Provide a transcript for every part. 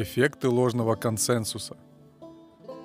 Эффекты ложного консенсуса.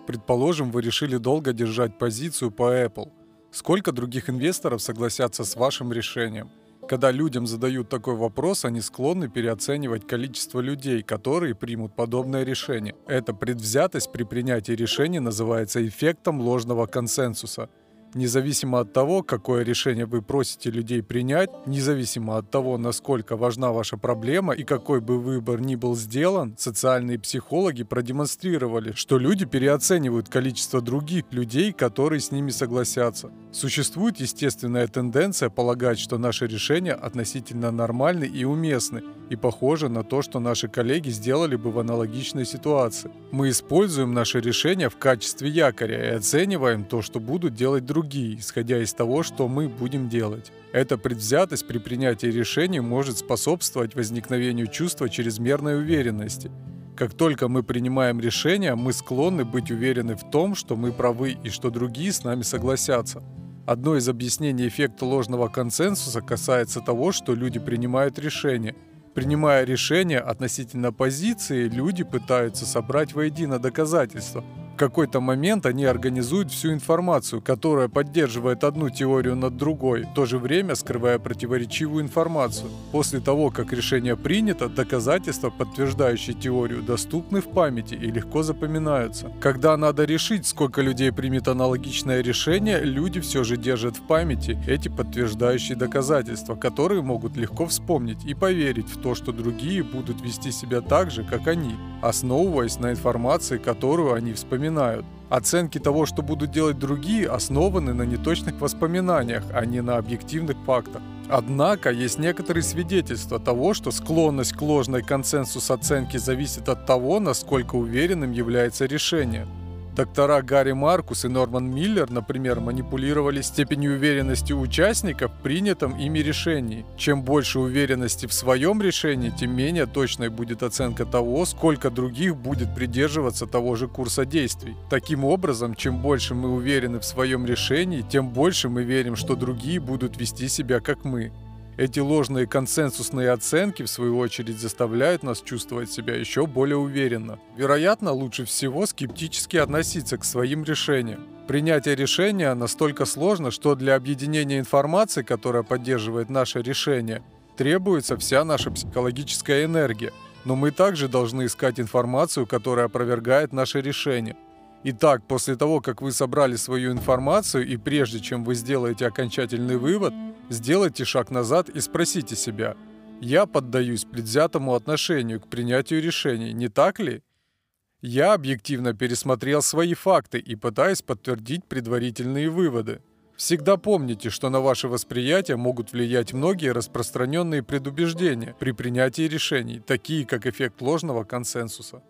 Предположим, вы решили долго держать позицию по Apple. Сколько других инвесторов согласятся с вашим решением? Когда людям задают такой вопрос, они склонны переоценивать количество людей, которые примут подобное решение. Эта предвзятость при принятии решений называется эффектом ложного консенсуса – Независимо от того, какое решение вы просите людей принять, независимо от того, насколько важна ваша проблема и какой бы выбор ни был сделан, социальные психологи продемонстрировали, что люди переоценивают количество других людей, которые с ними согласятся. Существует естественная тенденция полагать, что наши решения относительно нормальны и уместны, и похожи на то, что наши коллеги сделали бы в аналогичной ситуации. Мы используем наши решения в качестве якоря и оцениваем то, что будут делать другие другие, исходя из того, что мы будем делать. Эта предвзятость при принятии решений может способствовать возникновению чувства чрезмерной уверенности. Как только мы принимаем решения, мы склонны быть уверены в том, что мы правы и что другие с нами согласятся. Одно из объяснений эффекта ложного консенсуса касается того, что люди принимают решения. Принимая решения относительно позиции, люди пытаются собрать воедино доказательства – какой-то момент они организуют всю информацию, которая поддерживает одну теорию над другой, в то же время скрывая противоречивую информацию. После того, как решение принято, доказательства, подтверждающие теорию, доступны в памяти и легко запоминаются. Когда надо решить, сколько людей примет аналогичное решение, люди все же держат в памяти эти подтверждающие доказательства, которые могут легко вспомнить и поверить в то, что другие будут вести себя так же, как они, основываясь на информации, которую они вспоминают вспоминают. Оценки того, что будут делать другие, основаны на неточных воспоминаниях, а не на объективных фактах. Однако есть некоторые свидетельства того, что склонность к ложной консенсус оценки зависит от того, насколько уверенным является решение. Доктора Гарри Маркус и Норман Миллер, например, манипулировали степенью уверенности участников в принятом ими решении. Чем больше уверенности в своем решении, тем менее точной будет оценка того, сколько других будет придерживаться того же курса действий. Таким образом, чем больше мы уверены в своем решении, тем больше мы верим, что другие будут вести себя как мы. Эти ложные консенсусные оценки, в свою очередь, заставляют нас чувствовать себя еще более уверенно. Вероятно, лучше всего скептически относиться к своим решениям. Принятие решения настолько сложно, что для объединения информации, которая поддерживает наше решение, требуется вся наша психологическая энергия. Но мы также должны искать информацию, которая опровергает наше решение. Итак, после того, как вы собрали свою информацию и прежде чем вы сделаете окончательный вывод, сделайте шаг назад и спросите себя, я поддаюсь предвзятому отношению к принятию решений, не так ли? Я объективно пересмотрел свои факты и пытаюсь подтвердить предварительные выводы. Всегда помните, что на ваше восприятие могут влиять многие распространенные предубеждения при принятии решений, такие как эффект ложного консенсуса.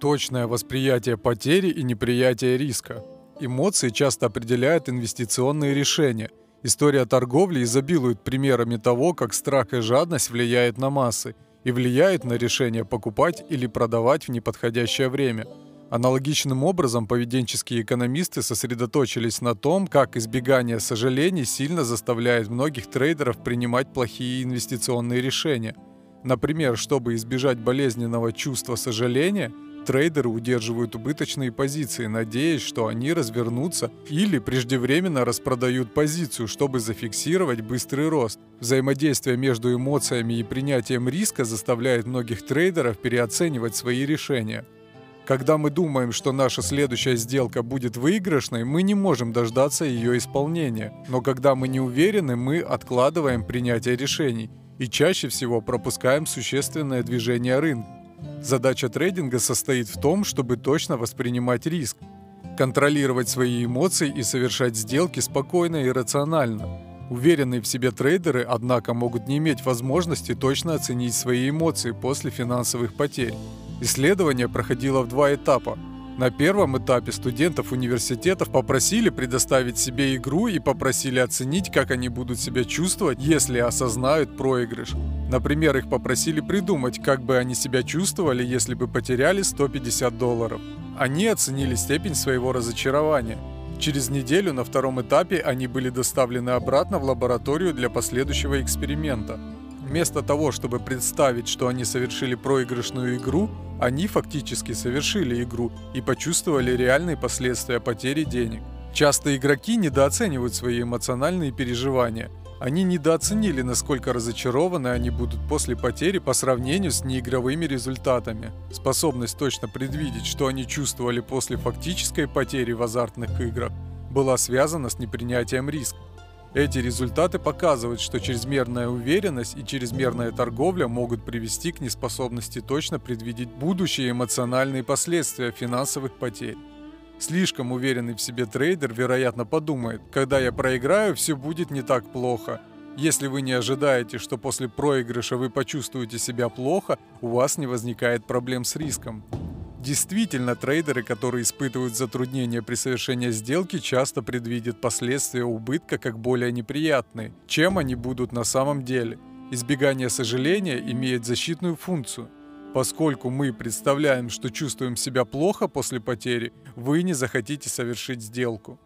Точное восприятие потери и неприятие риска. Эмоции часто определяют инвестиционные решения. История торговли изобилует примерами того, как страх и жадность влияют на массы и влияют на решение покупать или продавать в неподходящее время. Аналогичным образом поведенческие экономисты сосредоточились на том, как избегание сожалений сильно заставляет многих трейдеров принимать плохие инвестиционные решения. Например, чтобы избежать болезненного чувства сожаления – Трейдеры удерживают убыточные позиции, надеясь, что они развернутся или преждевременно распродают позицию, чтобы зафиксировать быстрый рост. Взаимодействие между эмоциями и принятием риска заставляет многих трейдеров переоценивать свои решения. Когда мы думаем, что наша следующая сделка будет выигрышной, мы не можем дождаться ее исполнения. Но когда мы не уверены, мы откладываем принятие решений и чаще всего пропускаем существенное движение рынка. Задача трейдинга состоит в том, чтобы точно воспринимать риск, контролировать свои эмоции и совершать сделки спокойно и рационально. Уверенные в себе трейдеры, однако, могут не иметь возможности точно оценить свои эмоции после финансовых потерь. Исследование проходило в два этапа – на первом этапе студентов университетов попросили предоставить себе игру и попросили оценить, как они будут себя чувствовать, если осознают проигрыш. Например, их попросили придумать, как бы они себя чувствовали, если бы потеряли 150 долларов. Они оценили степень своего разочарования. Через неделю на втором этапе они были доставлены обратно в лабораторию для последующего эксперимента. Вместо того, чтобы представить, что они совершили проигрышную игру, они фактически совершили игру и почувствовали реальные последствия потери денег. Часто игроки недооценивают свои эмоциональные переживания. Они недооценили, насколько разочарованы они будут после потери по сравнению с неигровыми результатами. Способность точно предвидеть, что они чувствовали после фактической потери в азартных играх, была связана с непринятием риска. Эти результаты показывают, что чрезмерная уверенность и чрезмерная торговля могут привести к неспособности точно предвидеть будущие эмоциональные последствия финансовых потерь. Слишком уверенный в себе трейдер, вероятно, подумает, когда я проиграю, все будет не так плохо. Если вы не ожидаете, что после проигрыша вы почувствуете себя плохо, у вас не возникает проблем с риском. Действительно, трейдеры, которые испытывают затруднения при совершении сделки, часто предвидят последствия убытка как более неприятные, чем они будут на самом деле. Избегание сожаления имеет защитную функцию. Поскольку мы представляем, что чувствуем себя плохо после потери, вы не захотите совершить сделку.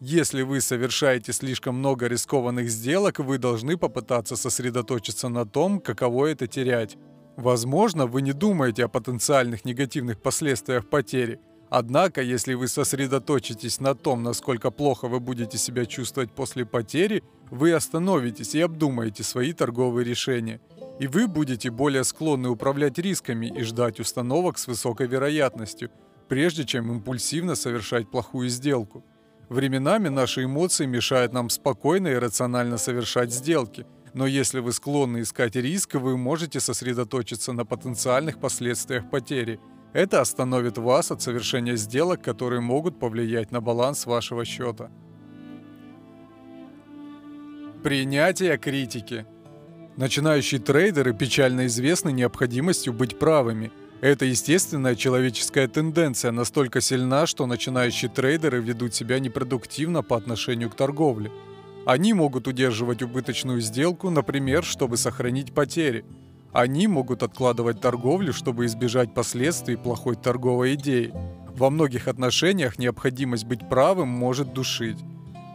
Если вы совершаете слишком много рискованных сделок, вы должны попытаться сосредоточиться на том, каково это терять. Возможно, вы не думаете о потенциальных негативных последствиях потери. Однако, если вы сосредоточитесь на том, насколько плохо вы будете себя чувствовать после потери, вы остановитесь и обдумаете свои торговые решения. И вы будете более склонны управлять рисками и ждать установок с высокой вероятностью, прежде чем импульсивно совершать плохую сделку. Временами наши эмоции мешают нам спокойно и рационально совершать сделки – но если вы склонны искать риск, вы можете сосредоточиться на потенциальных последствиях потери. Это остановит вас от совершения сделок, которые могут повлиять на баланс вашего счета. Принятие критики. Начинающие трейдеры печально известны необходимостью быть правыми. Это естественная человеческая тенденция настолько сильна, что начинающие трейдеры ведут себя непродуктивно по отношению к торговле. Они могут удерживать убыточную сделку, например, чтобы сохранить потери. Они могут откладывать торговлю, чтобы избежать последствий плохой торговой идеи. Во многих отношениях необходимость быть правым может душить.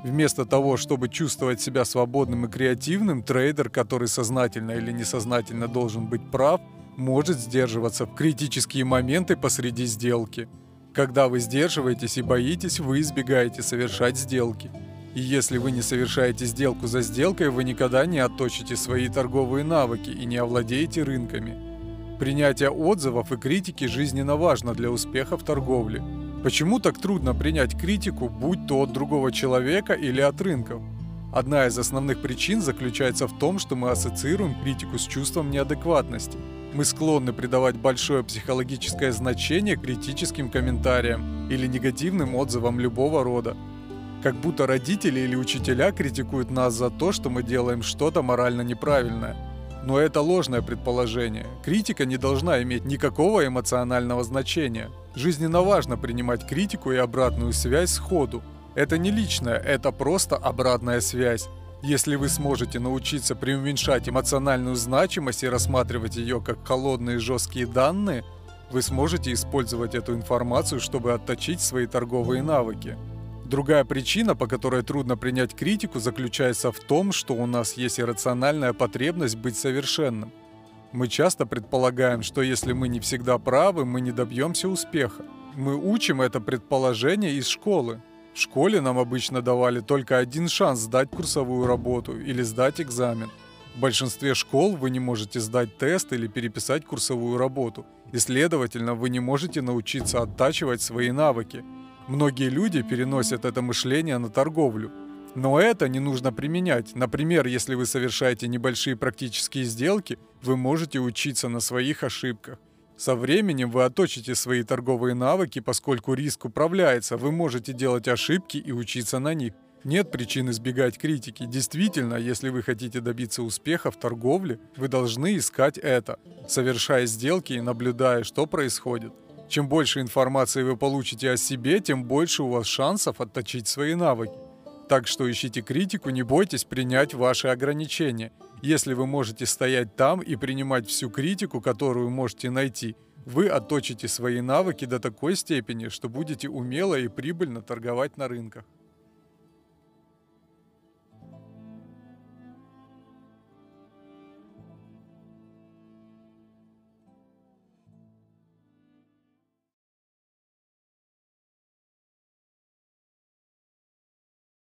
Вместо того, чтобы чувствовать себя свободным и креативным, трейдер, который сознательно или несознательно должен быть прав, может сдерживаться в критические моменты посреди сделки. Когда вы сдерживаетесь и боитесь, вы избегаете совершать сделки – и если вы не совершаете сделку за сделкой, вы никогда не отточите свои торговые навыки и не овладеете рынками. Принятие отзывов и критики жизненно важно для успеха в торговле. Почему так трудно принять критику, будь то от другого человека или от рынков? Одна из основных причин заключается в том, что мы ассоциируем критику с чувством неадекватности. Мы склонны придавать большое психологическое значение критическим комментариям или негативным отзывам любого рода. Как будто родители или учителя критикуют нас за то, что мы делаем что-то морально неправильное. Но это ложное предположение. Критика не должна иметь никакого эмоционального значения. Жизненно важно принимать критику и обратную связь сходу. Это не личное, это просто обратная связь. Если вы сможете научиться преуменьшать эмоциональную значимость и рассматривать ее как холодные жесткие данные, вы сможете использовать эту информацию, чтобы отточить свои торговые навыки. Другая причина, по которой трудно принять критику, заключается в том, что у нас есть иррациональная потребность быть совершенным. Мы часто предполагаем, что если мы не всегда правы, мы не добьемся успеха. Мы учим это предположение из школы. В школе нам обычно давали только один шанс сдать курсовую работу или сдать экзамен. В большинстве школ вы не можете сдать тест или переписать курсовую работу, и, следовательно, вы не можете научиться оттачивать свои навыки – Многие люди переносят это мышление на торговлю. Но это не нужно применять. Например, если вы совершаете небольшие практические сделки, вы можете учиться на своих ошибках. Со временем вы оточите свои торговые навыки, поскольку риск управляется, вы можете делать ошибки и учиться на них. Нет причин избегать критики. Действительно, если вы хотите добиться успеха в торговле, вы должны искать это, совершая сделки и наблюдая, что происходит. Чем больше информации вы получите о себе, тем больше у вас шансов отточить свои навыки. Так что ищите критику, не бойтесь принять ваши ограничения. Если вы можете стоять там и принимать всю критику, которую можете найти, вы отточите свои навыки до такой степени, что будете умело и прибыльно торговать на рынках.